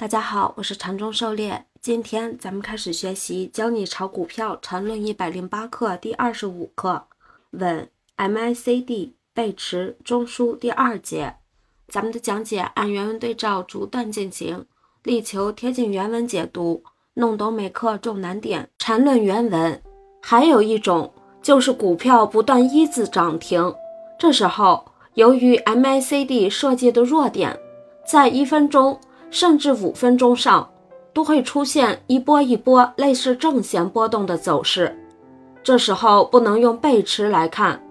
大家好，我是禅中狩猎。今天咱们开始学习《教你炒股票禅论一百零八课》第二十五课，稳 MACD 背驰中枢第二节。咱们的讲解按原文对照逐段进行，力求贴近原文解读，弄懂每课重难点。禅论原文。还有一种就是股票不断一字涨停，这时候由于 MACD 设计的弱点，在一分钟。甚至五分钟上都会出现一波一波类似正弦波动的走势，这时候不能用背驰来看，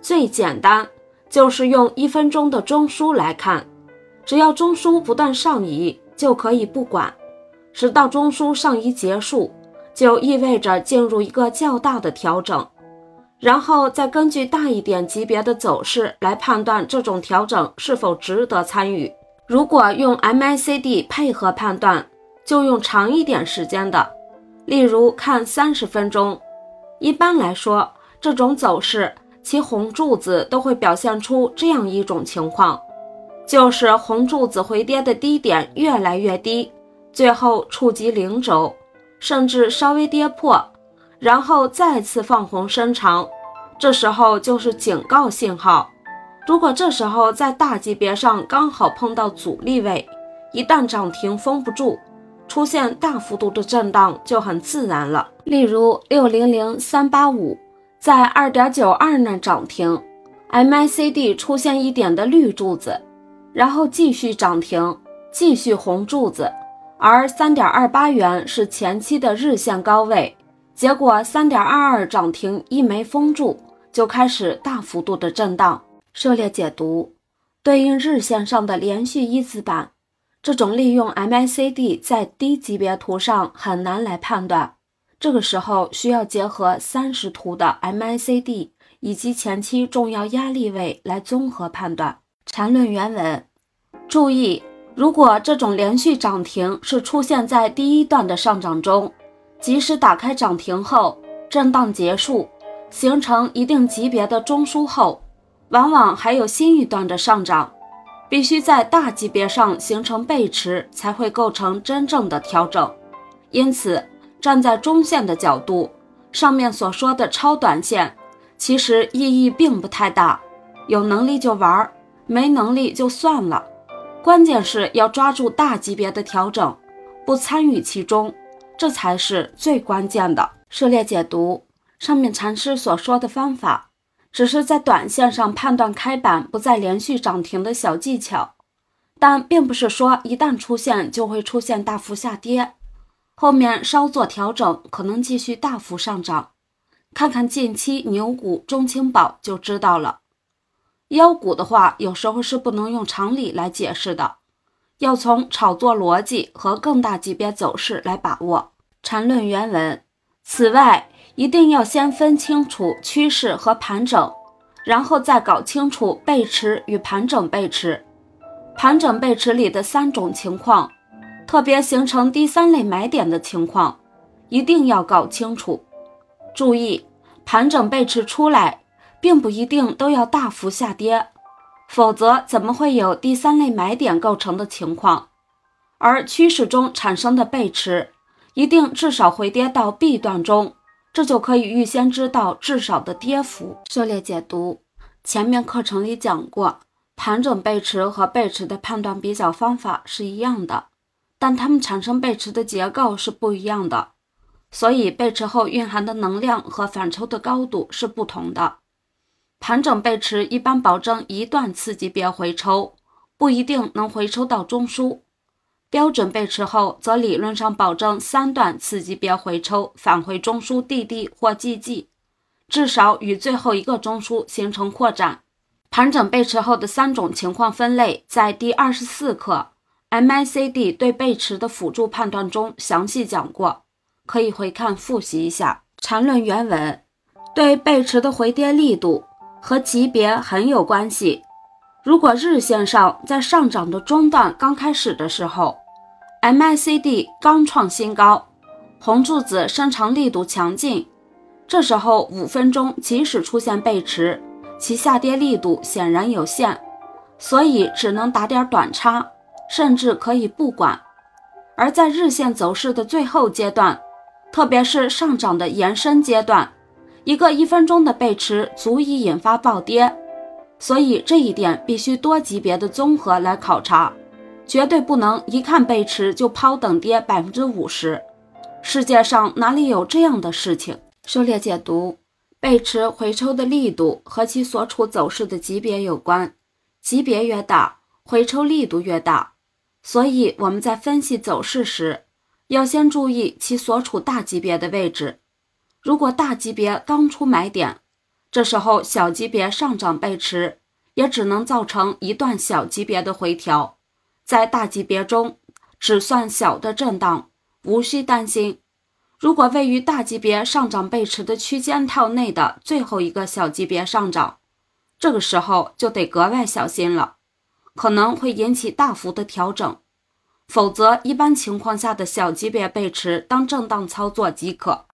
最简单就是用一分钟的中枢来看，只要中枢不断上移就可以不管，直到中枢上移结束，就意味着进入一个较大的调整，然后再根据大一点级别的走势来判断这种调整是否值得参与。如果用 MACD 配合判断，就用长一点时间的，例如看三十分钟。一般来说，这种走势其红柱子都会表现出这样一种情况，就是红柱子回跌的低点越来越低，最后触及零轴，甚至稍微跌破，然后再次放红伸长，这时候就是警告信号。如果这时候在大级别上刚好碰到阻力位，一旦涨停封不住，出现大幅度的震荡就很自然了。例如六零零三八五在二点九二那涨停，MACD 出现一点的绿柱子，然后继续涨停，继续红柱子，而三点二八元是前期的日线高位，结果三点二二涨停一没封住，就开始大幅度的震荡。涉猎解读对应日线上的连续一字板，这种利用 MACD 在低级别图上很难来判断，这个时候需要结合三十图的 MACD 以及前期重要压力位来综合判断。缠论原文，注意，如果这种连续涨停是出现在第一段的上涨中，即使打开涨停后震荡结束，形成一定级别的中枢后。往往还有新一段的上涨，必须在大级别上形成背驰，才会构成真正的调整。因此，站在中线的角度，上面所说的超短线，其实意义并不太大。有能力就玩，没能力就算了。关键是要抓住大级别的调整，不参与其中，这才是最关键的。涉猎解读上面禅师所说的方法。只是在短线上判断开板不再连续涨停的小技巧，但并不是说一旦出现就会出现大幅下跌，后面稍作调整可能继续大幅上涨。看看近期牛股中青宝就知道了。妖股的话，有时候是不能用常理来解释的，要从炒作逻辑和更大级别走势来把握。缠论原文。此外。一定要先分清楚趋势和盘整，然后再搞清楚背驰与盘整背驰。盘整背驰里的三种情况，特别形成第三类买点的情况，一定要搞清楚。注意，盘整背驰出来，并不一定都要大幅下跌，否则怎么会有第三类买点构成的情况？而趋势中产生的背驰，一定至少回跌到 B 段中。这就可以预先知道至少的跌幅。涉猎解读，前面课程里讲过，盘整背驰和背驰的判断比较方法是一样的，但它们产生背驰的结构是不一样的，所以背驰后蕴含的能量和反抽的高度是不同的。盘整背驰一般保证一段次级别回抽，不一定能回抽到中枢。标准背驰后，则理论上保证三段次级别回抽返回中枢 DD 或 GG，至少与最后一个中枢形成扩展。盘整背驰后的三种情况分类，在第二十四课 MACD 对背驰的辅助判断中详细讲过，可以回看复习一下。缠论原文对背驰的回跌力度和级别很有关系。如果日线上在上涨的中段刚开始的时候，MACD 刚创新高，红柱子伸长力度强劲，这时候五分钟即使出现背驰，其下跌力度显然有限，所以只能打点短差，甚至可以不管。而在日线走势的最后阶段，特别是上涨的延伸阶段，一个一分钟的背驰足以引发暴跌。所以这一点必须多级别的综合来考察，绝对不能一看背驰就抛等跌百分之五十。世界上哪里有这样的事情？狩猎解读：背驰回抽的力度和其所处走势的级别有关，级别越大，回抽力度越大。所以我们在分析走势时，要先注意其所处大级别的位置。如果大级别刚出买点，这时候小级别上涨背驰，也只能造成一段小级别的回调，在大级别中只算小的震荡，无需担心。如果位于大级别上涨背驰的区间套内的最后一个小级别上涨，这个时候就得格外小心了，可能会引起大幅的调整。否则，一般情况下的小级别背驰当震荡操作即可。